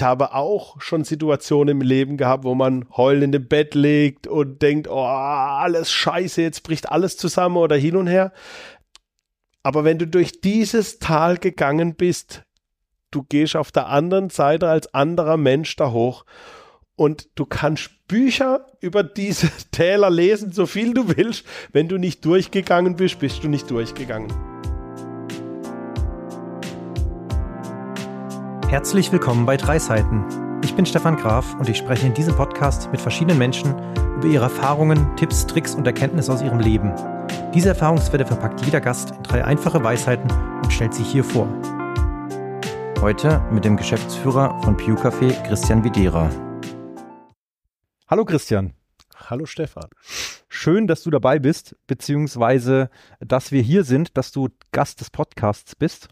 ich habe auch schon Situationen im Leben gehabt, wo man heulend im Bett liegt und denkt, oh, alles scheiße, jetzt bricht alles zusammen oder hin und her. Aber wenn du durch dieses Tal gegangen bist, du gehst auf der anderen Seite als anderer Mensch da hoch und du kannst Bücher über diese Täler lesen, so viel du willst. Wenn du nicht durchgegangen bist, bist du nicht durchgegangen. Herzlich willkommen bei Drei Seiten. Ich bin Stefan Graf und ich spreche in diesem Podcast mit verschiedenen Menschen über ihre Erfahrungen, Tipps, Tricks und Erkenntnisse aus ihrem Leben. Diese Erfahrungswerte verpackt jeder Gast in drei einfache Weisheiten und stellt sie hier vor. Heute mit dem Geschäftsführer von Pew Café, Christian Videra. Hallo Christian. Hallo Stefan. Schön, dass du dabei bist, beziehungsweise dass wir hier sind, dass du Gast des Podcasts bist.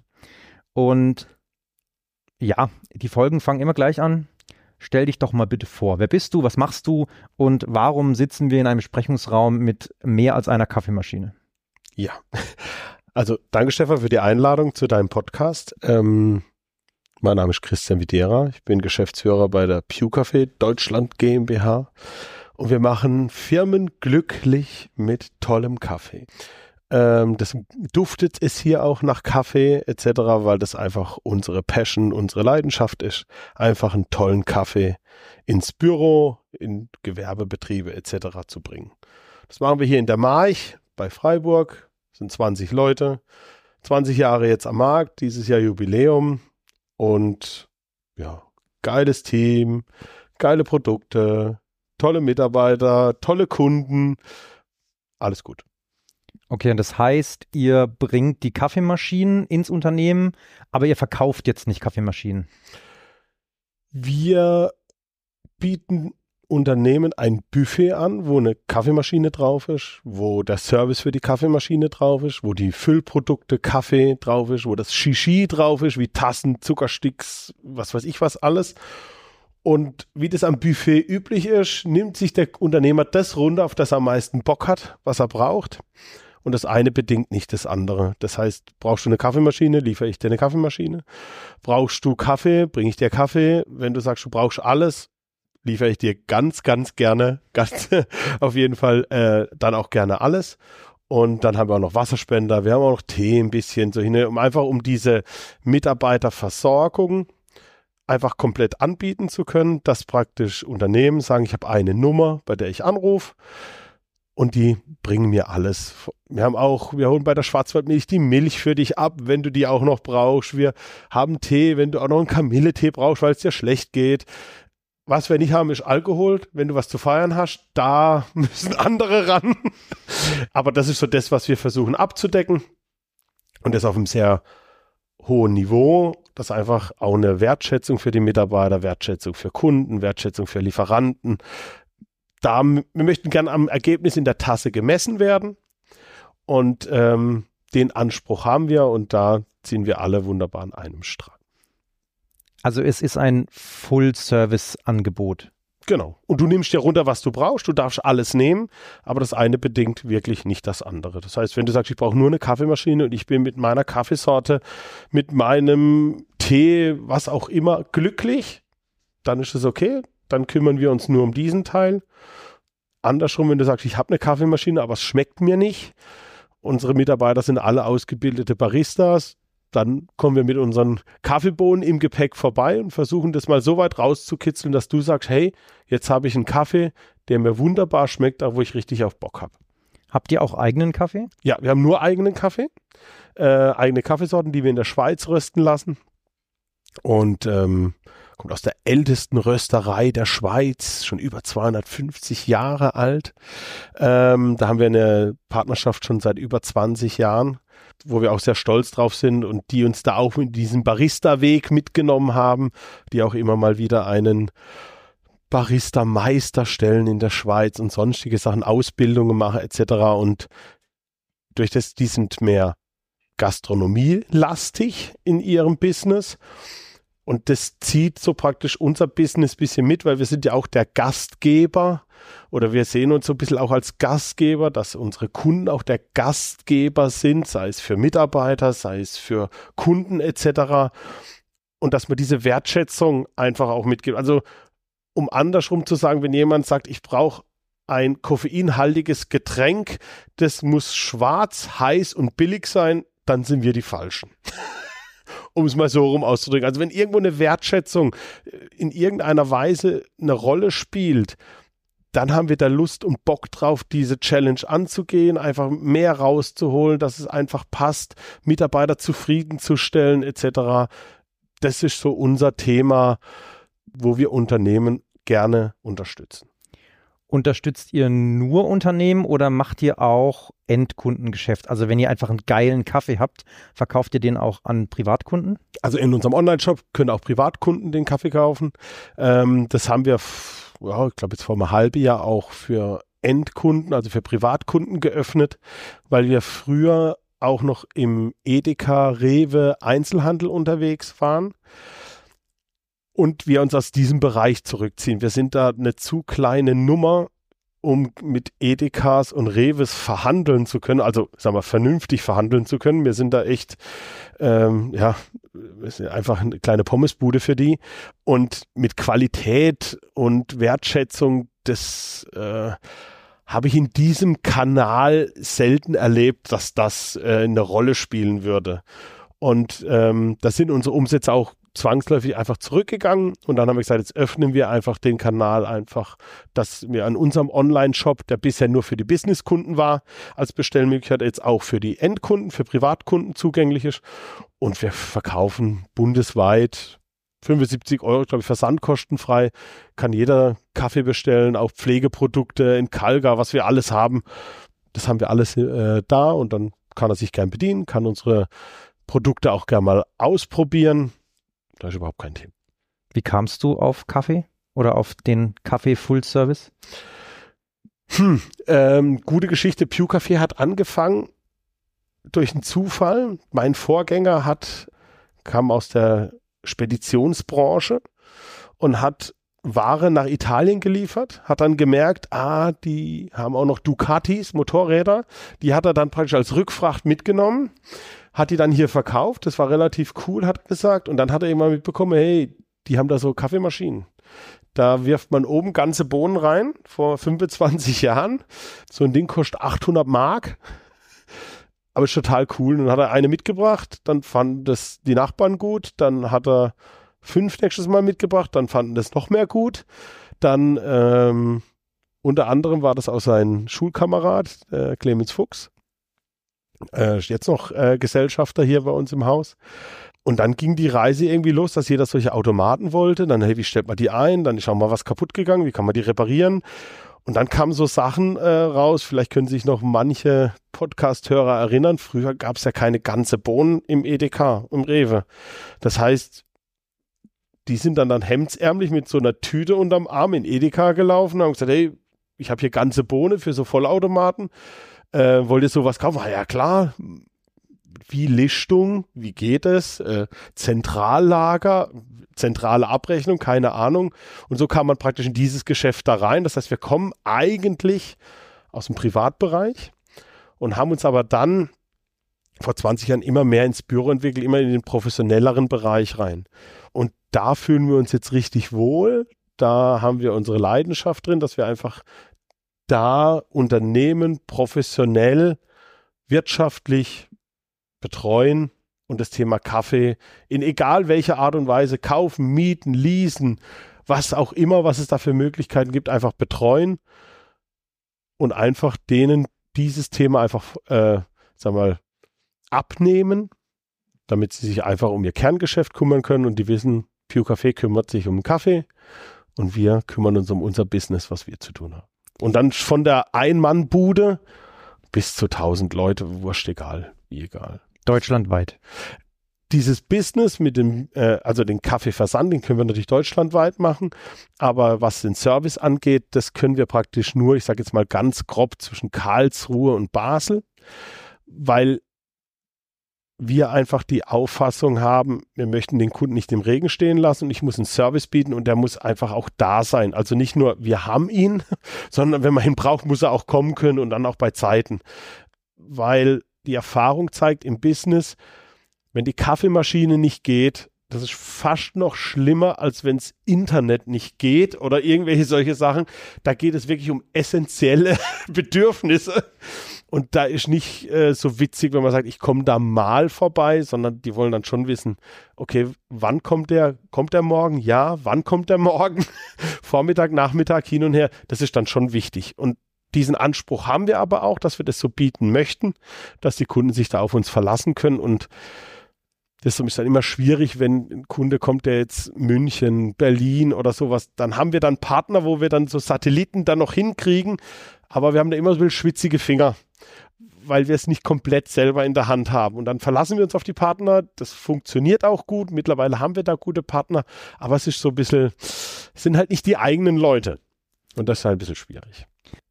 Und ja, die Folgen fangen immer gleich an. Stell dich doch mal bitte vor. Wer bist du? Was machst du? Und warum sitzen wir in einem Besprechungsraum mit mehr als einer Kaffeemaschine? Ja, also danke Stefan für die Einladung zu deinem Podcast. Ähm, mein Name ist Christian Videra. Ich bin Geschäftsführer bei der Pew Café Deutschland GmbH. Und wir machen Firmen glücklich mit tollem Kaffee. Ähm, das duftet es hier auch nach Kaffee etc., weil das einfach unsere Passion, unsere Leidenschaft ist. Einfach einen tollen Kaffee ins Büro, in Gewerbebetriebe etc. zu bringen. Das machen wir hier in der March bei Freiburg. Das sind 20 Leute. 20 Jahre jetzt am Markt, dieses Jahr Jubiläum. Und ja, geiles Team, geile Produkte, tolle Mitarbeiter, tolle Kunden. Alles gut. Okay, und das heißt, ihr bringt die Kaffeemaschinen ins Unternehmen, aber ihr verkauft jetzt nicht Kaffeemaschinen. Wir bieten Unternehmen ein Buffet an, wo eine Kaffeemaschine drauf ist, wo der Service für die Kaffeemaschine drauf ist, wo die Füllprodukte Kaffee drauf ist, wo das Shishi drauf ist, wie Tassen, Zuckersticks, was weiß ich was alles. Und wie das am Buffet üblich ist, nimmt sich der Unternehmer das runter, auf das er am meisten Bock hat, was er braucht und das eine bedingt nicht das andere. Das heißt, brauchst du eine Kaffeemaschine, liefere ich dir eine Kaffeemaschine. Brauchst du Kaffee, bringe ich dir Kaffee. Wenn du sagst, du brauchst alles, liefere ich dir ganz, ganz gerne, ganz auf jeden Fall äh, dann auch gerne alles. Und dann haben wir auch noch Wasserspender, wir haben auch noch Tee ein bisschen so hin, um einfach um diese Mitarbeiterversorgung einfach komplett anbieten zu können, dass praktisch Unternehmen sagen, ich habe eine Nummer, bei der ich anrufe und die bringen mir alles. Wir haben auch, wir holen bei der Schwarzwaldmilch die Milch für dich ab, wenn du die auch noch brauchst. Wir haben Tee, wenn du auch noch einen Kamilletee brauchst, weil es dir schlecht geht. Was wir nicht haben, ist Alkohol. Wenn du was zu feiern hast, da müssen andere ran. Aber das ist so das, was wir versuchen abzudecken. Und das auf einem sehr hohen Niveau. Das ist einfach auch eine Wertschätzung für die Mitarbeiter, Wertschätzung für Kunden, Wertschätzung für Lieferanten, da, wir möchten gern am Ergebnis in der Tasse gemessen werden. Und ähm, den Anspruch haben wir und da ziehen wir alle wunderbar an einem Strang. Also es ist ein Full-Service-Angebot. Genau. Und du nimmst dir runter, was du brauchst. Du darfst alles nehmen, aber das eine bedingt wirklich nicht das andere. Das heißt, wenn du sagst, ich brauche nur eine Kaffeemaschine und ich bin mit meiner Kaffeesorte, mit meinem Tee, was auch immer, glücklich, dann ist es okay dann kümmern wir uns nur um diesen Teil. Andersrum, wenn du sagst, ich habe eine Kaffeemaschine, aber es schmeckt mir nicht. Unsere Mitarbeiter sind alle ausgebildete Baristas. Dann kommen wir mit unseren Kaffeebohnen im Gepäck vorbei und versuchen das mal so weit rauszukitzeln, dass du sagst, hey, jetzt habe ich einen Kaffee, der mir wunderbar schmeckt, auch wo ich richtig auf Bock habe. Habt ihr auch eigenen Kaffee? Ja, wir haben nur eigenen Kaffee, äh, eigene Kaffeesorten, die wir in der Schweiz rösten lassen. Und ähm, kommt aus der ältesten Rösterei der Schweiz, schon über 250 Jahre alt. Ähm, da haben wir eine Partnerschaft schon seit über 20 Jahren, wo wir auch sehr stolz drauf sind und die uns da auch in diesen Barista-Weg mitgenommen haben, die auch immer mal wieder einen Barista-Meister stellen in der Schweiz und sonstige Sachen, Ausbildungen machen etc. Und durch das, die sind mehr gastronomielastig in ihrem Business und das zieht so praktisch unser Business ein bisschen mit, weil wir sind ja auch der Gastgeber oder wir sehen uns so ein bisschen auch als Gastgeber, dass unsere Kunden auch der Gastgeber sind, sei es für Mitarbeiter, sei es für Kunden etc. und dass man diese Wertschätzung einfach auch mitgibt. Also um andersrum zu sagen, wenn jemand sagt, ich brauche ein koffeinhaltiges Getränk, das muss schwarz, heiß und billig sein, dann sind wir die Falschen. um es mal so rum auszudrücken. Also wenn irgendwo eine Wertschätzung äh, in irgendeiner Weise eine Rolle spielt, dann haben wir da Lust und Bock drauf, diese Challenge anzugehen, einfach mehr rauszuholen, dass es einfach passt, Mitarbeiter zufriedenzustellen etc. Das ist so unser Thema, wo wir Unternehmen gerne unterstützen. Unterstützt ihr nur Unternehmen oder macht ihr auch Endkundengeschäft? Also wenn ihr einfach einen geilen Kaffee habt, verkauft ihr den auch an Privatkunden? Also in unserem Online-Shop können auch Privatkunden den Kaffee kaufen. Ähm, das haben wir, ja, ich glaube jetzt vor einem halben Jahr auch für Endkunden, also für Privatkunden geöffnet, weil wir früher auch noch im Edeka, Rewe, Einzelhandel unterwegs waren und wir uns aus diesem Bereich zurückziehen. Wir sind da eine zu kleine Nummer, um mit Edekas und Reves verhandeln zu können, also sagen wir vernünftig verhandeln zu können. Wir sind da echt, ähm, ja, einfach eine kleine Pommesbude für die und mit Qualität und Wertschätzung, das äh, habe ich in diesem Kanal selten erlebt, dass das äh, eine Rolle spielen würde. Und ähm, da sind unsere Umsätze auch zwangsläufig einfach zurückgegangen und dann haben wir gesagt, jetzt öffnen wir einfach den Kanal einfach, dass wir an unserem Online-Shop, der bisher nur für die Businesskunden war, als Bestellmöglichkeit jetzt auch für die Endkunden, für Privatkunden zugänglich ist und wir verkaufen bundesweit 75 Euro, glaube ich, versandkostenfrei, kann jeder Kaffee bestellen, auch Pflegeprodukte in Kalga, was wir alles haben. Das haben wir alles äh, da und dann kann er sich gern bedienen, kann unsere Produkte auch gern mal ausprobieren. Da ist überhaupt kein Thema. Wie kamst du auf Kaffee oder auf den Kaffee Full Service? Hm, ähm, gute Geschichte. Pew Café hat angefangen durch einen Zufall. Mein Vorgänger hat, kam aus der Speditionsbranche und hat Ware nach Italien geliefert, hat dann gemerkt, ah, die haben auch noch Ducatis, Motorräder, die hat er dann praktisch als Rückfracht mitgenommen, hat die dann hier verkauft, das war relativ cool, hat gesagt, und dann hat er immer mitbekommen, hey, die haben da so Kaffeemaschinen. Da wirft man oben ganze Bohnen rein, vor 25 Jahren. So ein Ding kostet 800 Mark. Aber ist total cool. Dann hat er eine mitgebracht, dann fanden das die Nachbarn gut, dann hat er fünf nächstes Mal mitgebracht, dann fanden das noch mehr gut. Dann ähm, unter anderem war das auch sein Schulkamerad, äh, Clemens Fuchs äh, jetzt noch äh, Gesellschafter hier bei uns im Haus. Und dann ging die Reise irgendwie los, dass jeder solche Automaten wollte. Dann, hey, wie stellt man die ein? Dann ist auch mal was kaputt gegangen, wie kann man die reparieren? Und dann kamen so Sachen äh, raus, vielleicht können sich noch manche Podcast-Hörer erinnern, früher gab es ja keine ganze Bohnen im EDK, im Rewe. Das heißt, die sind dann dann hemdsärmlich mit so einer Tüte unterm Arm in Edeka gelaufen und haben gesagt, hey, ich habe hier ganze Bohne für so Vollautomaten äh, wollt ihr sowas kaufen? Ah, ja, klar. Wie Lichtung? Wie geht es? Äh, Zentrallager? Zentrale Abrechnung? Keine Ahnung. Und so kam man praktisch in dieses Geschäft da rein. Das heißt, wir kommen eigentlich aus dem Privatbereich und haben uns aber dann vor 20 Jahren immer mehr ins Büro entwickelt, immer in den professionelleren Bereich rein. Und da fühlen wir uns jetzt richtig wohl. Da haben wir unsere Leidenschaft drin, dass wir einfach da Unternehmen professionell, wirtschaftlich betreuen und das Thema Kaffee in egal welcher Art und Weise kaufen, mieten, leasen, was auch immer, was es da für Möglichkeiten gibt, einfach betreuen und einfach denen dieses Thema einfach, äh, sag mal, abnehmen, damit sie sich einfach um ihr Kerngeschäft kümmern können und die wissen, Pew Café kümmert sich um Kaffee und wir kümmern uns um unser Business, was wir zu tun haben. Und dann von der Ein-Mann-Bude bis zu 1000 Leute, wurscht egal, egal. Deutschlandweit. Dieses Business mit dem, äh, also den Kaffeeversand, den können wir natürlich deutschlandweit machen, aber was den Service angeht, das können wir praktisch nur, ich sage jetzt mal ganz grob, zwischen Karlsruhe und Basel, weil wir einfach die Auffassung haben, wir möchten den Kunden nicht im Regen stehen lassen und ich muss einen Service bieten und der muss einfach auch da sein. Also nicht nur, wir haben ihn, sondern wenn man ihn braucht, muss er auch kommen können und dann auch bei Zeiten. Weil die Erfahrung zeigt im Business, wenn die Kaffeemaschine nicht geht, das ist fast noch schlimmer, als wenn es Internet nicht geht oder irgendwelche solche Sachen. Da geht es wirklich um essentielle Bedürfnisse. Und da ist nicht äh, so witzig, wenn man sagt, ich komme da mal vorbei, sondern die wollen dann schon wissen, okay, wann kommt der? Kommt der morgen? Ja, wann kommt der morgen? Vormittag, Nachmittag, hin und her. Das ist dann schon wichtig. Und diesen Anspruch haben wir aber auch, dass wir das so bieten möchten, dass die Kunden sich da auf uns verlassen können und das ist dann immer schwierig, wenn ein Kunde kommt, der jetzt München, Berlin oder sowas, dann haben wir dann Partner, wo wir dann so Satelliten dann noch hinkriegen, aber wir haben da immer so schwitzige Finger, weil wir es nicht komplett selber in der Hand haben. Und dann verlassen wir uns auf die Partner, das funktioniert auch gut, mittlerweile haben wir da gute Partner, aber es ist so ein bisschen, es sind halt nicht die eigenen Leute. Und das ist halt ein bisschen schwierig.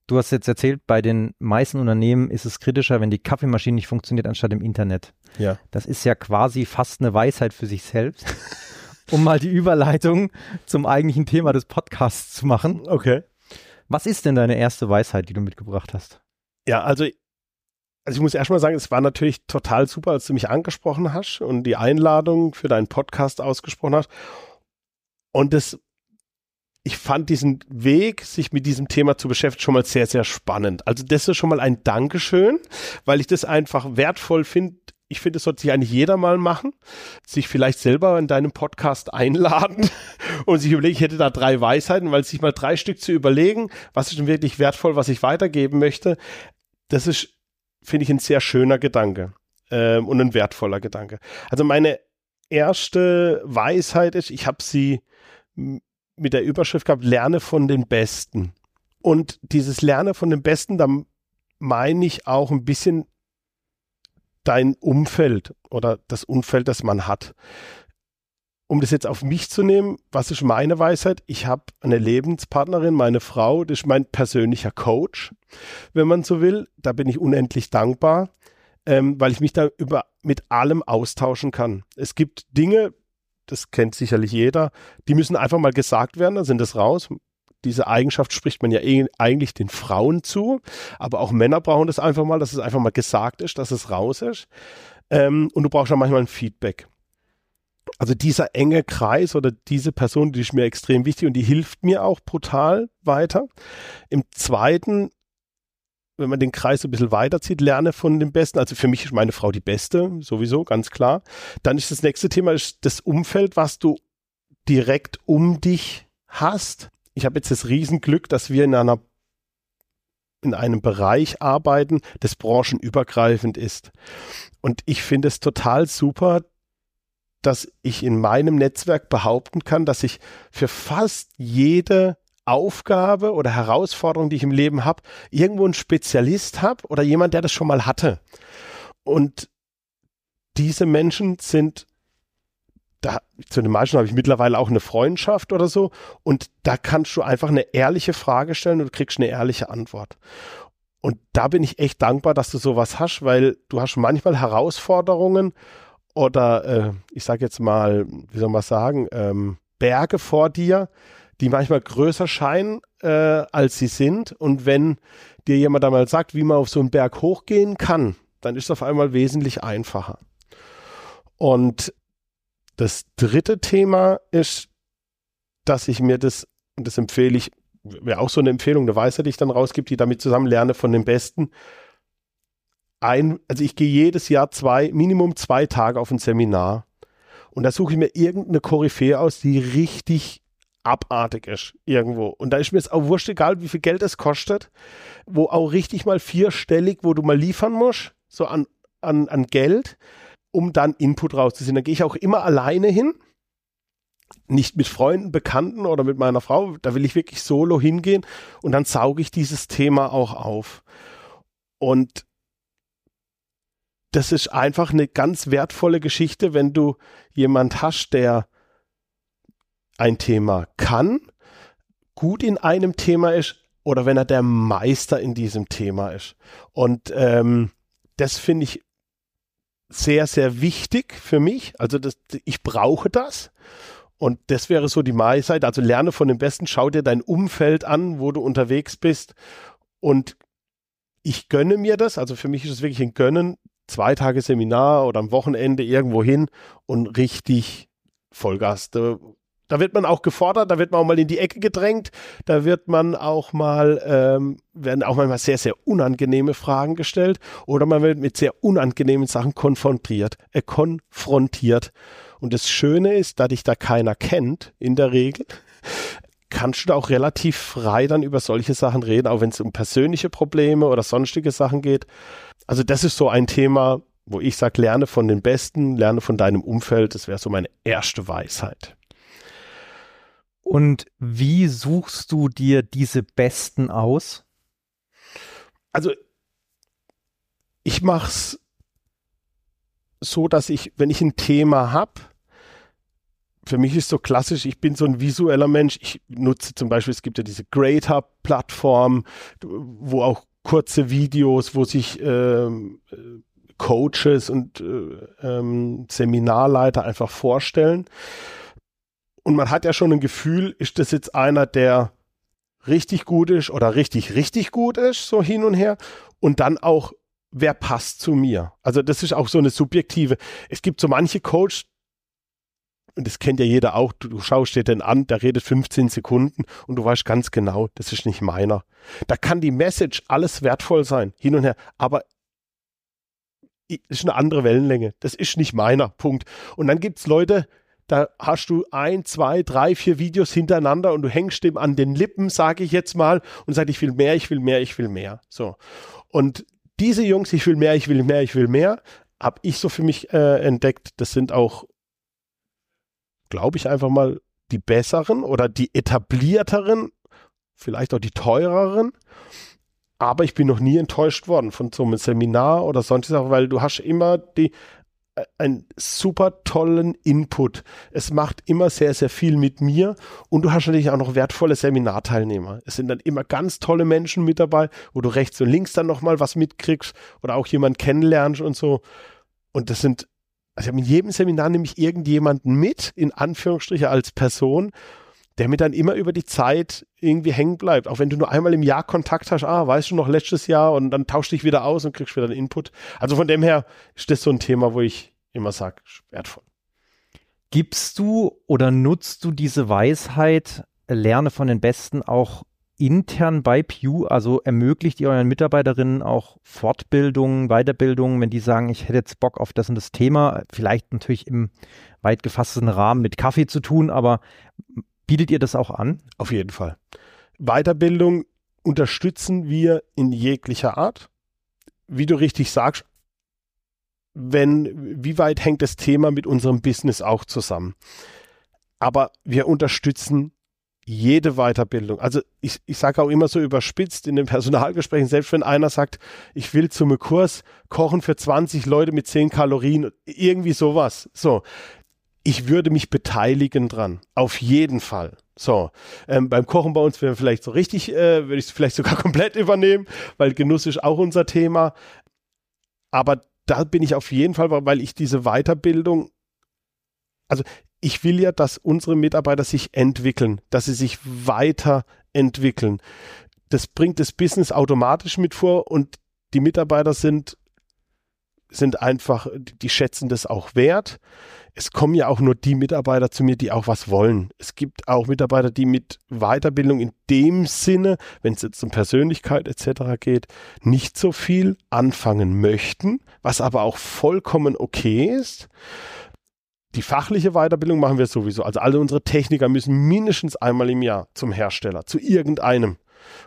Du hast jetzt erzählt, bei den meisten Unternehmen ist es kritischer, wenn die Kaffeemaschine nicht funktioniert, anstatt im Internet. Ja. Das ist ja quasi fast eine Weisheit für sich selbst, um mal die Überleitung zum eigentlichen Thema des Podcasts zu machen. Okay. Was ist denn deine erste Weisheit, die du mitgebracht hast? Ja, also, also ich muss erstmal sagen, es war natürlich total super, als du mich angesprochen hast und die Einladung für deinen Podcast ausgesprochen hast. Und das ich fand diesen Weg, sich mit diesem Thema zu beschäftigen, schon mal sehr, sehr spannend. Also das ist schon mal ein Dankeschön, weil ich das einfach wertvoll finde. Ich finde, das sollte sich eigentlich jeder mal machen, sich vielleicht selber in deinem Podcast einladen und sich überlegen, ich hätte da drei Weisheiten, weil sich mal drei Stück zu überlegen, was ist denn wirklich wertvoll, was ich weitergeben möchte, das ist, finde ich, ein sehr schöner Gedanke ähm, und ein wertvoller Gedanke. Also meine erste Weisheit ist, ich habe sie mit der Überschrift gehabt, lerne von den Besten. Und dieses Lerne von den Besten, da meine ich auch ein bisschen dein Umfeld oder das Umfeld, das man hat. Um das jetzt auf mich zu nehmen, was ist meine Weisheit? Ich habe eine Lebenspartnerin, meine Frau, das ist mein persönlicher Coach, wenn man so will. Da bin ich unendlich dankbar, ähm, weil ich mich da über mit allem austauschen kann. Es gibt Dinge, das kennt sicherlich jeder, die müssen einfach mal gesagt werden, dann sind das raus. Diese Eigenschaft spricht man ja eh eigentlich den Frauen zu, aber auch Männer brauchen das einfach mal, dass es einfach mal gesagt ist, dass es raus ist. Ähm, und du brauchst ja manchmal ein Feedback. Also dieser enge Kreis oder diese Person, die ist mir extrem wichtig und die hilft mir auch brutal weiter. Im zweiten wenn man den Kreis ein bisschen weiterzieht, lerne von dem Besten. Also für mich ist meine Frau die Beste, sowieso, ganz klar. Dann ist das nächste Thema ist das Umfeld, was du direkt um dich hast. Ich habe jetzt das Riesenglück, dass wir in einer in einem Bereich arbeiten, das branchenübergreifend ist. Und ich finde es total super, dass ich in meinem Netzwerk behaupten kann, dass ich für fast jede Aufgabe oder Herausforderung, die ich im Leben habe, irgendwo einen Spezialist habe oder jemand, der das schon mal hatte. Und diese Menschen sind da, zu den meisten habe ich mittlerweile auch eine Freundschaft oder so. Und da kannst du einfach eine ehrliche Frage stellen und kriegst eine ehrliche Antwort. Und da bin ich echt dankbar, dass du sowas hast, weil du hast manchmal Herausforderungen oder äh, ich sage jetzt mal, wie soll man sagen, ähm, Berge vor dir, die manchmal größer scheinen, äh, als sie sind. Und wenn dir jemand einmal sagt, wie man auf so einen Berg hochgehen kann, dann ist es auf einmal wesentlich einfacher. Und das dritte Thema ist, dass ich mir das, und das empfehle ich, wäre auch so eine Empfehlung, eine Weisheit, die ich dann rausgebe, die damit zusammen lerne von den Besten. Ein, also ich gehe jedes Jahr zwei, Minimum zwei Tage auf ein Seminar. Und da suche ich mir irgendeine Koryphäe aus, die richtig abartig ist irgendwo. Und da ist mir jetzt auch wurscht egal, wie viel Geld es kostet, wo auch richtig mal vierstellig, wo du mal liefern musst, so an, an, an Geld, um dann Input rauszuziehen. Da gehe ich auch immer alleine hin, nicht mit Freunden, Bekannten oder mit meiner Frau. Da will ich wirklich solo hingehen und dann sauge ich dieses Thema auch auf. Und das ist einfach eine ganz wertvolle Geschichte, wenn du jemand hast, der ein Thema kann, gut in einem Thema ist oder wenn er der Meister in diesem Thema ist. Und ähm, das finde ich sehr, sehr wichtig für mich. Also das, ich brauche das. Und das wäre so die Mahlzeit. Also lerne von dem Besten, schau dir dein Umfeld an, wo du unterwegs bist. Und ich gönne mir das. Also für mich ist es wirklich ein Gönnen. Zwei Tage Seminar oder am Wochenende irgendwo hin und richtig Vollgas. Da, wird man auch gefordert, da wird man auch mal in die Ecke gedrängt, da wird man auch mal, ähm, werden auch manchmal sehr, sehr unangenehme Fragen gestellt oder man wird mit sehr unangenehmen Sachen konfrontiert, äh, konfrontiert. Und das Schöne ist, da dich da keiner kennt, in der Regel, kannst du da auch relativ frei dann über solche Sachen reden, auch wenn es um persönliche Probleme oder sonstige Sachen geht. Also das ist so ein Thema, wo ich sage, lerne von den Besten, lerne von deinem Umfeld. Das wäre so meine erste Weisheit. Und wie suchst du dir diese Besten aus? Also ich mache es so, dass ich, wenn ich ein Thema habe, für mich ist so klassisch, ich bin so ein visueller Mensch. Ich nutze zum Beispiel, es gibt ja diese Great Hub-Plattform, wo auch kurze Videos, wo sich ähm, Coaches und äh, ähm, Seminarleiter einfach vorstellen. Und man hat ja schon ein Gefühl, ist das jetzt einer, der richtig gut ist oder richtig, richtig gut ist, so hin und her. Und dann auch, wer passt zu mir? Also das ist auch so eine subjektive. Es gibt so manche Coach, und das kennt ja jeder auch, du, du schaust dir den an, der redet 15 Sekunden und du weißt ganz genau, das ist nicht meiner. Da kann die Message alles wertvoll sein, hin und her, aber ist eine andere Wellenlänge. Das ist nicht meiner, Punkt. Und dann gibt es Leute, da hast du ein, zwei, drei, vier Videos hintereinander und du hängst dem an den Lippen, sage ich jetzt mal, und sagst, ich will mehr, ich will mehr, ich will mehr. So. Und diese Jungs, ich will mehr, ich will mehr, ich will mehr, habe ich so für mich äh, entdeckt. Das sind auch glaube ich, einfach mal die besseren oder die etablierteren, vielleicht auch die teureren. Aber ich bin noch nie enttäuscht worden von so einem Seminar oder sonst was, weil du hast immer die, einen super tollen Input. Es macht immer sehr, sehr viel mit mir und du hast natürlich auch noch wertvolle Seminarteilnehmer. Es sind dann immer ganz tolle Menschen mit dabei, wo du rechts und links dann nochmal was mitkriegst oder auch jemand kennenlernst und so. Und das sind also in jedem Seminar nehme ich irgendjemanden mit, in Anführungsstriche als Person, der mir dann immer über die Zeit irgendwie hängen bleibt. Auch wenn du nur einmal im Jahr Kontakt hast, ah, weißt du noch letztes Jahr und dann tausch dich wieder aus und kriegst wieder einen Input. Also von dem her ist das so ein Thema, wo ich immer sage, wertvoll. Gibst du oder nutzt du diese Weisheit, lerne von den Besten auch intern bei Pew, also ermöglicht ihr euren Mitarbeiterinnen auch Fortbildungen, Weiterbildungen, wenn die sagen, ich hätte jetzt Bock auf das und das Thema, vielleicht natürlich im weit gefassten Rahmen mit Kaffee zu tun, aber bietet ihr das auch an? Auf jeden Fall. Weiterbildung unterstützen wir in jeglicher Art. Wie du richtig sagst, wenn, wie weit hängt das Thema mit unserem Business auch zusammen? Aber wir unterstützen jede Weiterbildung. Also ich, ich sage auch immer so überspitzt in den Personalgesprächen, selbst wenn einer sagt, ich will zum Kurs kochen für 20 Leute mit 10 Kalorien, irgendwie sowas. So, ich würde mich beteiligen dran. Auf jeden Fall. So, ähm, beim Kochen bei uns wäre vielleicht so richtig, äh, würde ich es vielleicht sogar komplett übernehmen, weil Genuss ist auch unser Thema. Aber da bin ich auf jeden Fall, weil ich diese Weiterbildung, also ich will ja, dass unsere Mitarbeiter sich entwickeln, dass sie sich weiterentwickeln. Das bringt das Business automatisch mit vor und die Mitarbeiter sind, sind einfach, die schätzen das auch wert. Es kommen ja auch nur die Mitarbeiter zu mir, die auch was wollen. Es gibt auch Mitarbeiter, die mit Weiterbildung in dem Sinne, wenn es jetzt um Persönlichkeit etc. geht, nicht so viel anfangen möchten, was aber auch vollkommen okay ist die fachliche Weiterbildung machen wir sowieso. Also alle unsere Techniker müssen mindestens einmal im Jahr zum Hersteller, zu irgendeinem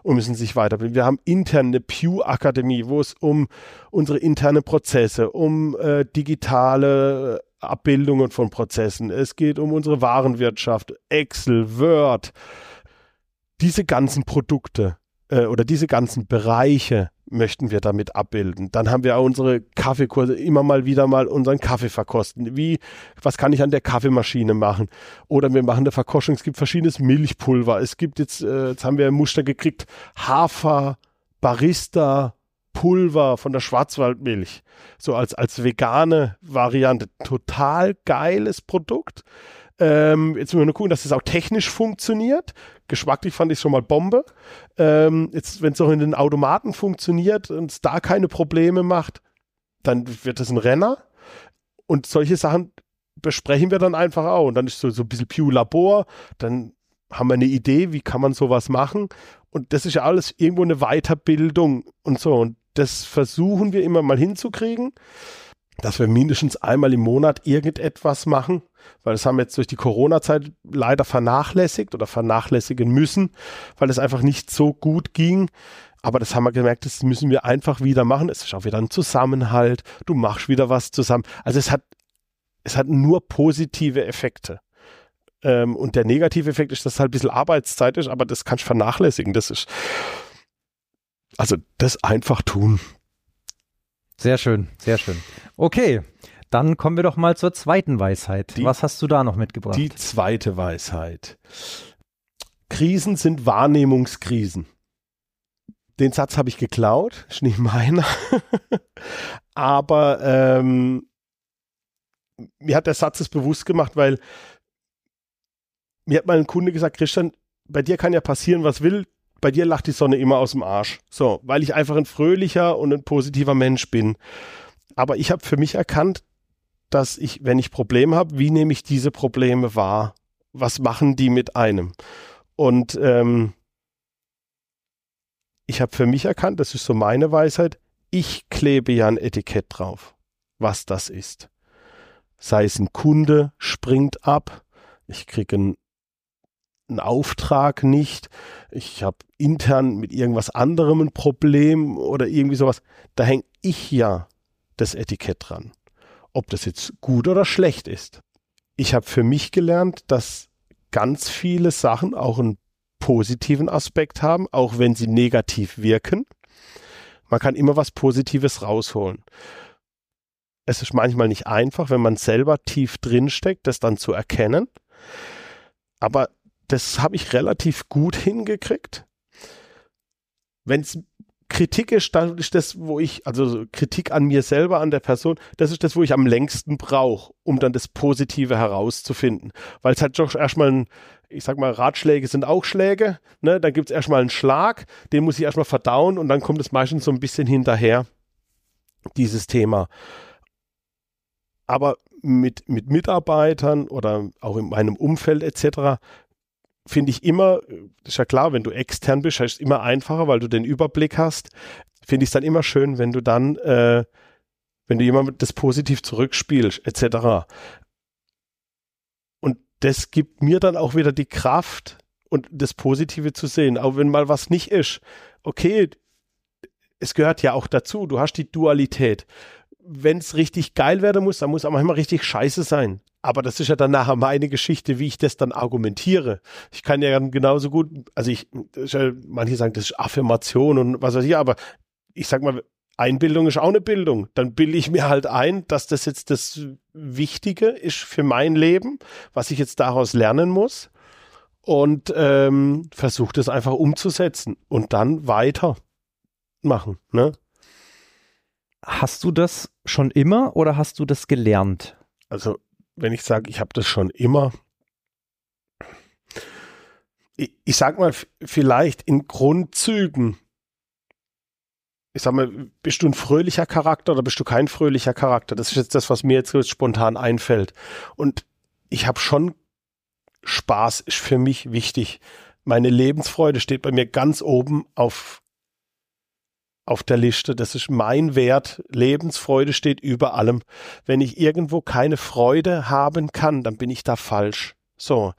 und müssen sich weiterbilden. Wir haben intern eine Pew-Akademie, wo es um unsere internen Prozesse, um äh, digitale Abbildungen von Prozessen, es geht um unsere Warenwirtschaft, Excel, Word, diese ganzen Produkte äh, oder diese ganzen Bereiche möchten wir damit abbilden. Dann haben wir auch unsere Kaffeekurse, immer mal wieder mal unseren Kaffee verkosten. Wie, was kann ich an der Kaffeemaschine machen? Oder wir machen eine Verkoschung. Es gibt verschiedenes Milchpulver. Es gibt jetzt, äh, jetzt haben wir ein Muster gekriegt, Hafer, Barista, Pulver von der Schwarzwaldmilch. So als, als vegane Variante. Total geiles Produkt. Ähm, jetzt müssen wir nur gucken, dass es das auch technisch funktioniert. Geschmacklich fand ich schon mal Bombe. Ähm, jetzt, wenn es auch in den Automaten funktioniert und es da keine Probleme macht, dann wird es ein Renner. Und solche Sachen, besprechen wir dann einfach auch. Und dann ist so, so ein bisschen Pew Labor, dann haben wir eine Idee, wie kann man sowas machen. Und das ist ja alles irgendwo eine Weiterbildung und so. Und das versuchen wir immer mal hinzukriegen, dass wir mindestens einmal im Monat irgendetwas machen, weil das haben wir jetzt durch die Corona-Zeit leider vernachlässigt oder vernachlässigen müssen, weil es einfach nicht so gut ging. Aber das haben wir gemerkt, das müssen wir einfach wieder machen. Es ist auch wieder ein Zusammenhalt. Du machst wieder was zusammen. Also es hat, es hat nur positive Effekte. Ähm, und der negative Effekt ist, dass es halt ein bisschen Arbeitszeit ist, aber das kannst du vernachlässigen. Das ist, also das einfach tun. Sehr schön, sehr schön. Okay, dann kommen wir doch mal zur zweiten Weisheit. Die- Was hast du da noch mitgebracht? Die zweite Weisheit. Krisen sind Wahrnehmungskrisen. Den Satz habe ich geklaut, ist nicht meiner. Aber ähm, mir hat der Satz es bewusst gemacht, weil mir hat mal ein Kunde gesagt, Christian, bei dir kann ja passieren, was will. Bei dir lacht die Sonne immer aus dem Arsch. So, weil ich einfach ein fröhlicher und ein positiver Mensch bin. Aber ich habe für mich erkannt, dass ich, wenn ich Probleme habe, wie nehme ich diese Probleme wahr? Was machen die mit einem? Und ähm, ich habe für mich erkannt, das ist so meine Weisheit, ich klebe ja ein Etikett drauf, was das ist. Sei es ein Kunde springt ab, ich kriege einen, einen Auftrag nicht, ich habe intern mit irgendwas anderem ein Problem oder irgendwie sowas. Da hänge ich ja das Etikett dran ob das jetzt gut oder schlecht ist. Ich habe für mich gelernt, dass ganz viele Sachen auch einen positiven Aspekt haben, auch wenn sie negativ wirken. Man kann immer was Positives rausholen. Es ist manchmal nicht einfach, wenn man selber tief drin steckt, das dann zu erkennen. Aber das habe ich relativ gut hingekriegt. Wenn es Kritik ist, dann ist das, wo ich, also Kritik an mir selber, an der Person, das ist das, wo ich am längsten brauche, um dann das Positive herauszufinden. Weil es halt doch erstmal ein, ich sag mal, Ratschläge sind auch Schläge, ne? Dann gibt es erstmal einen Schlag, den muss ich erstmal verdauen und dann kommt es meistens so ein bisschen hinterher, dieses Thema. Aber mit, mit Mitarbeitern oder auch in meinem Umfeld etc finde ich immer, ist ja klar, wenn du extern bist, ist es immer einfacher, weil du den Überblick hast. Finde ich es dann immer schön, wenn du dann, äh, wenn du jemandem das positiv zurückspielst, etc. Und das gibt mir dann auch wieder die Kraft und das Positive zu sehen, auch wenn mal was nicht ist. Okay, es gehört ja auch dazu, du hast die Dualität. Wenn es richtig geil werden muss, dann muss auch manchmal richtig scheiße sein. Aber das ist ja dann nachher meine Geschichte, wie ich das dann argumentiere. Ich kann ja dann genauso gut, also ich, ja, manche sagen, das ist Affirmation und was weiß ich, aber ich sag mal, Einbildung ist auch eine Bildung. Dann bilde ich mir halt ein, dass das jetzt das Wichtige ist für mein Leben, was ich jetzt daraus lernen muss und ähm, versuche das einfach umzusetzen und dann weiter machen. Ne? Hast du das schon immer oder hast du das gelernt? Also wenn ich sage, ich habe das schon immer, ich, ich sag mal, vielleicht in Grundzügen, ich sag mal, bist du ein fröhlicher Charakter oder bist du kein fröhlicher Charakter? Das ist jetzt das, was mir jetzt spontan einfällt. Und ich habe schon Spaß, ist für mich wichtig. Meine Lebensfreude steht bei mir ganz oben auf, auf der Liste. Das ist mein Wert. Lebensfreude steht über allem. Wenn ich irgendwo keine Freude haben kann, dann bin ich da falsch. So.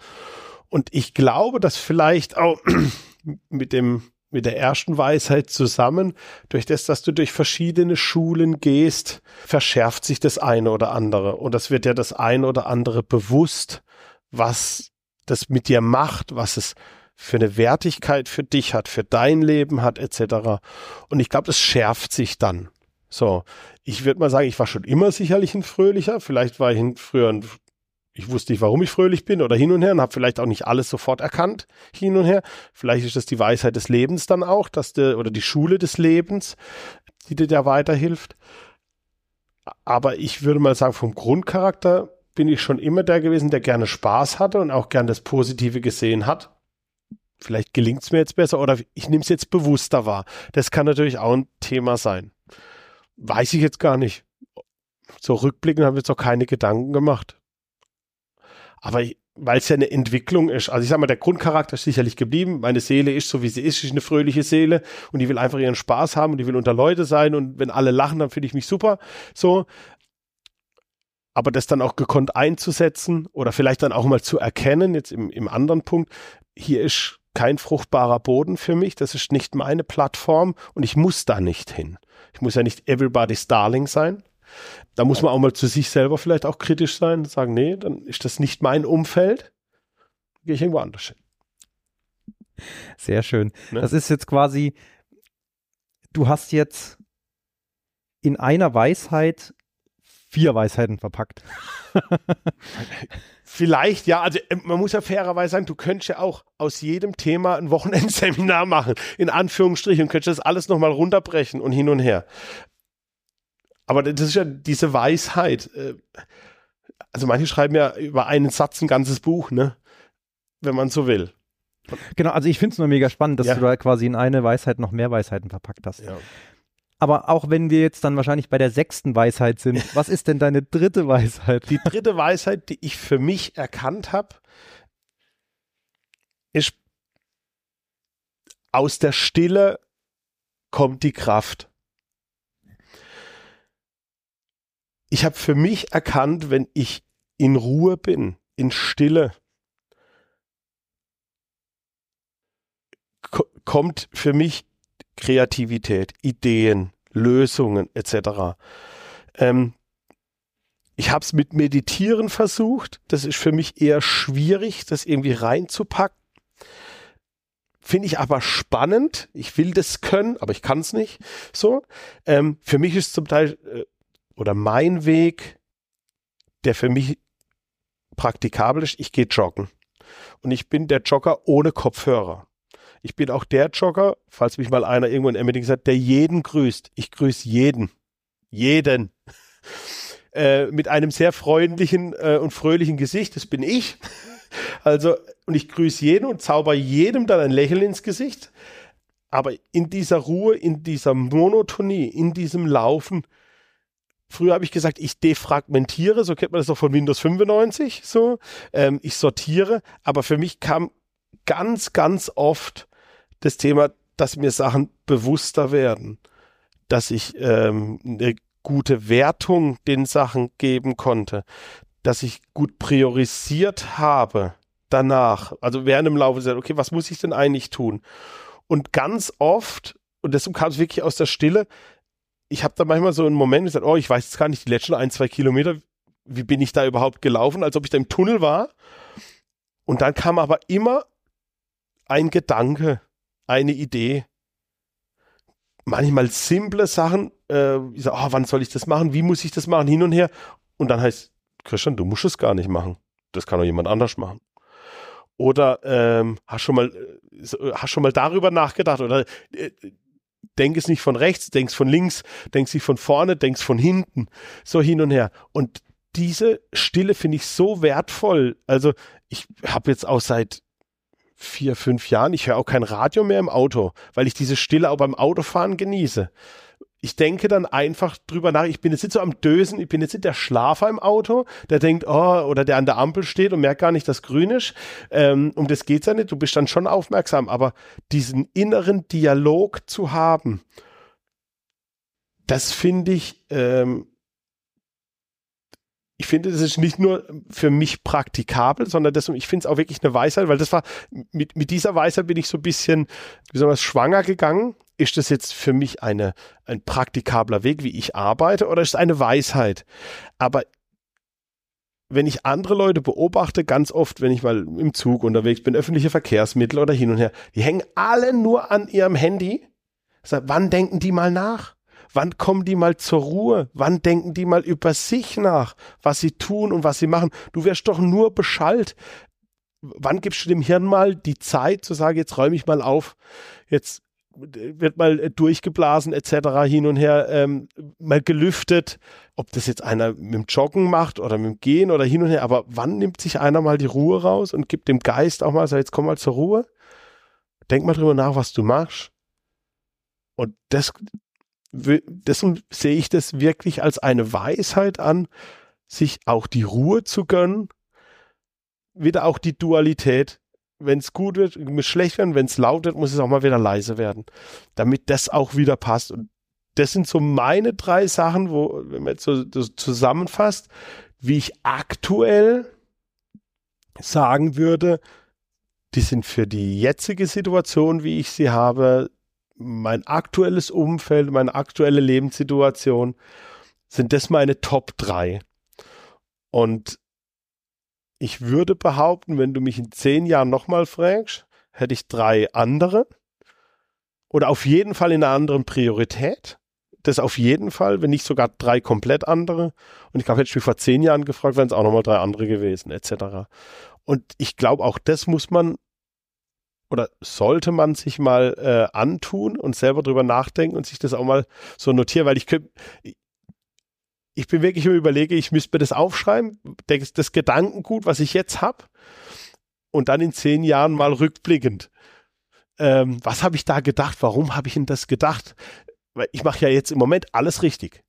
Und ich glaube, dass vielleicht auch mit dem, mit der ersten Weisheit zusammen, durch das, dass du durch verschiedene Schulen gehst, verschärft sich das eine oder andere. Und das wird ja das eine oder andere bewusst, was das mit dir macht, was es für eine Wertigkeit für dich hat, für dein Leben hat, etc. Und ich glaube, das schärft sich dann. So, ich würde mal sagen, ich war schon immer sicherlich ein fröhlicher. Vielleicht war ich früher ein, ich wusste nicht, warum ich fröhlich bin oder hin und her und habe vielleicht auch nicht alles sofort erkannt, hin und her. Vielleicht ist das die Weisheit des Lebens dann auch, dass der, oder die Schule des Lebens, die dir da weiterhilft. Aber ich würde mal sagen, vom Grundcharakter bin ich schon immer der gewesen, der gerne Spaß hatte und auch gern das Positive gesehen hat vielleicht gelingt es mir jetzt besser oder ich nehme es jetzt bewusster wahr. Das kann natürlich auch ein Thema sein. Weiß ich jetzt gar nicht. So rückblickend haben wir jetzt auch keine Gedanken gemacht. Aber weil es ja eine Entwicklung ist. Also ich sag mal, der Grundcharakter ist sicherlich geblieben. Meine Seele ist so, wie sie ist. Ist eine fröhliche Seele und die will einfach ihren Spaß haben und die will unter Leute sein und wenn alle lachen, dann finde ich mich super. So. Aber das dann auch gekonnt einzusetzen oder vielleicht dann auch mal zu erkennen, jetzt im, im anderen Punkt, hier ist kein fruchtbarer Boden für mich, das ist nicht meine Plattform und ich muss da nicht hin. Ich muss ja nicht everybody's darling sein. Da muss man auch mal zu sich selber vielleicht auch kritisch sein und sagen, nee, dann ist das nicht mein Umfeld. Gehe ich irgendwo anders hin. Sehr schön. Ne? Das ist jetzt quasi, du hast jetzt in einer Weisheit vier Weisheiten verpackt. Vielleicht, ja, also äh, man muss ja fairerweise sagen, du könntest ja auch aus jedem Thema ein Wochenendseminar machen, in Anführungsstrichen, und könntest das alles nochmal runterbrechen und hin und her. Aber das ist ja diese Weisheit. Äh, also manche schreiben ja über einen Satz ein ganzes Buch, ne? Wenn man so will. Genau, also ich finde es nur mega spannend, dass ja. du da quasi in eine Weisheit noch mehr Weisheiten verpackt hast. Ja. Aber auch wenn wir jetzt dann wahrscheinlich bei der sechsten Weisheit sind, was ist denn deine dritte Weisheit? Die dritte Weisheit, die ich für mich erkannt habe, ist, aus der Stille kommt die Kraft. ich habe für mich erkannt, wenn ich in Ruhe bin, in Stille, kommt für mich Kreativität, Ideen, Lösungen etc. Ähm, ich habe es mit Meditieren versucht. Das ist für mich eher schwierig, das irgendwie reinzupacken. Finde ich aber spannend. Ich will das können, aber ich kann es nicht. So. Ähm, für mich ist zum Teil äh, oder mein Weg, der für mich praktikabel ist, ich gehe joggen. Und ich bin der Jogger ohne Kopfhörer. Ich bin auch der Jogger, falls mich mal einer irgendwo in Emmending sagt, der jeden grüßt. Ich grüße jeden. Jeden. Äh, mit einem sehr freundlichen äh, und fröhlichen Gesicht. Das bin ich. Also, und ich grüße jeden und zauber jedem dann ein Lächeln ins Gesicht. Aber in dieser Ruhe, in dieser Monotonie, in diesem Laufen Früher habe ich gesagt, ich defragmentiere, so kennt man das doch von Windows 95, so. Ähm, ich sortiere, aber für mich kam ganz, ganz oft das Thema, dass mir Sachen bewusster werden, dass ich ähm, eine gute Wertung den Sachen geben konnte, dass ich gut priorisiert habe danach, also während im Laufe gesagt, okay, was muss ich denn eigentlich tun? Und ganz oft, und deshalb kam es wirklich aus der Stille, ich habe da manchmal so einen Moment gesagt, oh, ich weiß jetzt gar nicht, die letzten ein, zwei Kilometer, wie bin ich da überhaupt gelaufen, als ob ich da im Tunnel war. Und dann kam aber immer ein Gedanke, eine Idee. Manchmal simple Sachen, äh, ich sage, oh, wann soll ich das machen, wie muss ich das machen, hin und her. Und dann heißt, Christian, du musst es gar nicht machen. Das kann doch jemand anders machen. Oder ähm, hast schon mal, äh, hast schon mal darüber nachgedacht oder äh, denk es nicht von rechts, denkst von links, denkst nicht von vorne, denkst von hinten, so hin und her. Und diese Stille finde ich so wertvoll. Also ich habe jetzt auch seit vier, fünf Jahren, ich höre auch kein Radio mehr im Auto, weil ich diese Stille auch beim Autofahren genieße. Ich denke dann einfach drüber nach, ich bin jetzt nicht so am Dösen, ich bin jetzt nicht der Schlafer im Auto, der denkt, oh, oder der an der Ampel steht und merkt gar nicht, dass grün ist. Ähm, um das geht's ja nicht, du bist dann schon aufmerksam, aber diesen inneren Dialog zu haben, das finde ich, ähm, ich finde, das ist nicht nur für mich praktikabel, sondern das, ich finde es auch wirklich eine Weisheit, weil das war, mit, mit dieser Weisheit bin ich so ein bisschen, wie soll man schwanger gegangen ist das jetzt für mich eine, ein praktikabler Weg, wie ich arbeite, oder ist es eine Weisheit? Aber wenn ich andere Leute beobachte, ganz oft, wenn ich mal im Zug unterwegs bin, öffentliche Verkehrsmittel oder hin und her, die hängen alle nur an ihrem Handy. Sag, wann denken die mal nach? Wann kommen die mal zur Ruhe? Wann denken die mal über sich nach, was sie tun und was sie machen? Du wirst doch nur beschallt. Wann gibst du dem Hirn mal die Zeit zu sagen, jetzt räume ich mal auf, jetzt wird mal äh, durchgeblasen etc. hin und her, ähm, mal gelüftet, ob das jetzt einer mit dem Joggen macht oder mit dem Gehen oder hin und her, aber wann nimmt sich einer mal die Ruhe raus und gibt dem Geist auch mal, so jetzt komm mal zur Ruhe, denk mal drüber nach, was du machst. Und das, deswegen sehe ich das wirklich als eine Weisheit an, sich auch die Ruhe zu gönnen wieder auch die Dualität. Wenn es gut wird, muss schlecht werden. Wenn es laut wird, muss es auch mal wieder leise werden. Damit das auch wieder passt. Und das sind so meine drei Sachen, wo, wenn man jetzt so zusammenfasst, wie ich aktuell sagen würde, die sind für die jetzige Situation, wie ich sie habe, mein aktuelles Umfeld, meine aktuelle Lebenssituation, sind das meine Top 3. Und ich würde behaupten, wenn du mich in zehn Jahren nochmal fragst, hätte ich drei andere. Oder auf jeden Fall in einer anderen Priorität. Das auf jeden Fall, wenn nicht sogar drei komplett andere. Und ich glaube, hätte ich mich vor zehn Jahren gefragt, wären es auch nochmal drei andere gewesen, etc. Und ich glaube, auch das muss man oder sollte man sich mal äh, antun und selber drüber nachdenken und sich das auch mal so notieren, weil ich könnte, ich bin wirklich immer überlege, ich müsste mir das aufschreiben, das, das Gedankengut, was ich jetzt habe, und dann in zehn Jahren mal rückblickend. Ähm, was habe ich da gedacht? Warum habe ich denn das gedacht? Weil ich mache ja jetzt im Moment alles richtig.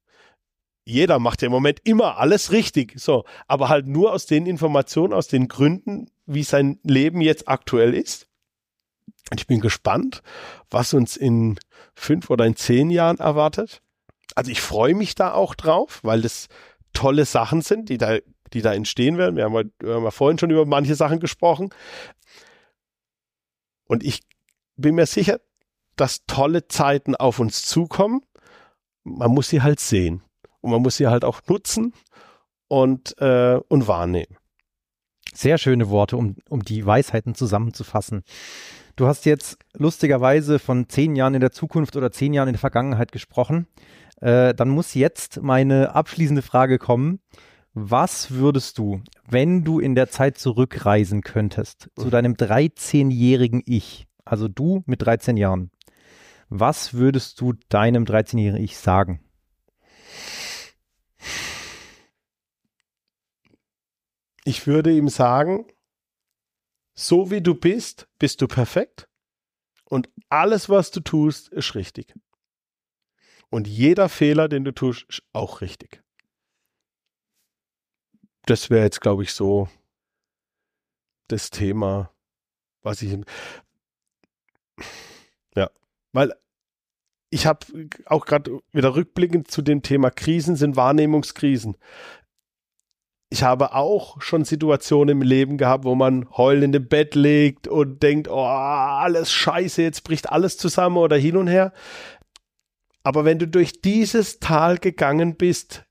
Jeder macht ja im Moment immer alles richtig, so, aber halt nur aus den Informationen, aus den Gründen, wie sein Leben jetzt aktuell ist. Ich bin gespannt, was uns in fünf oder in zehn Jahren erwartet. Also ich freue mich da auch drauf, weil das tolle Sachen sind, die da, die da entstehen werden. Wir haben, wir haben ja vorhin schon über manche Sachen gesprochen. Und ich bin mir sicher, dass tolle Zeiten auf uns zukommen. Man muss sie halt sehen. Und man muss sie halt auch nutzen und, äh, und wahrnehmen. Sehr schöne Worte, um, um die Weisheiten zusammenzufassen. Du hast jetzt lustigerweise von zehn Jahren in der Zukunft oder zehn Jahren in der Vergangenheit gesprochen. Äh, dann muss jetzt meine abschließende Frage kommen. Was würdest du, wenn du in der Zeit zurückreisen könntest, zu deinem 13-jährigen Ich, also du mit 13 Jahren, was würdest du deinem 13-jährigen Ich sagen? Ich würde ihm sagen, so wie du bist, bist du perfekt. Und alles, was du tust, ist richtig. Und jeder Fehler, den du tust, ist auch richtig. Das wäre jetzt, glaube ich, so das Thema, was ich. Ja, weil ich habe auch gerade wieder rückblickend zu dem Thema Krisen sind Wahrnehmungskrisen ich habe auch schon Situationen im Leben gehabt, wo man heulend im Bett liegt und denkt, oh, alles scheiße, jetzt bricht alles zusammen oder hin und her. Aber wenn du durch dieses Tal gegangen bist,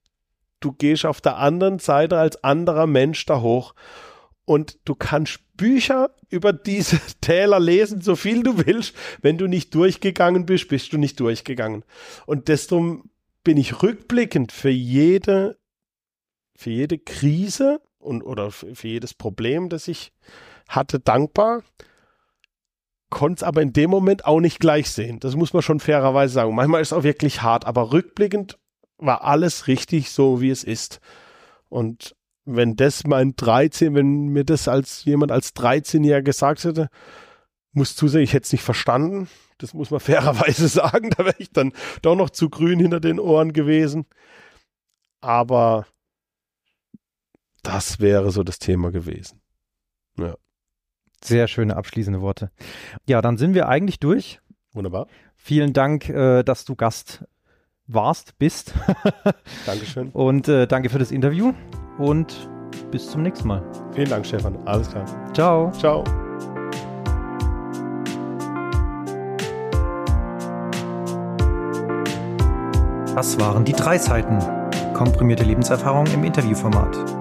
du gehst auf der anderen Seite als anderer Mensch da hoch und du kannst Bücher über diese Täler lesen, so viel du willst. Wenn du nicht durchgegangen bist, bist du nicht durchgegangen. Und deshalb bin ich rückblickend für jede für jede Krise und oder für jedes Problem, das ich hatte, dankbar. Konnte es aber in dem Moment auch nicht gleich sehen. Das muss man schon fairerweise sagen. Manchmal ist es auch wirklich hart, aber rückblickend war alles richtig so, wie es ist. Und wenn das mein 13, wenn mir das als jemand als 13-Jähriger gesagt hätte, muss zusehen, ich hätte es nicht verstanden. Das muss man fairerweise sagen. Da wäre ich dann doch noch zu grün hinter den Ohren gewesen. Aber das wäre so das Thema gewesen. Ja. Sehr schöne abschließende Worte. Ja, dann sind wir eigentlich durch. Wunderbar. Vielen Dank, äh, dass du Gast warst, bist. Dankeschön. Und äh, danke für das Interview und bis zum nächsten Mal. Vielen Dank, Stefan. Alles klar. Ciao. Ciao. Das waren die drei Seiten. Komprimierte Lebenserfahrung im Interviewformat.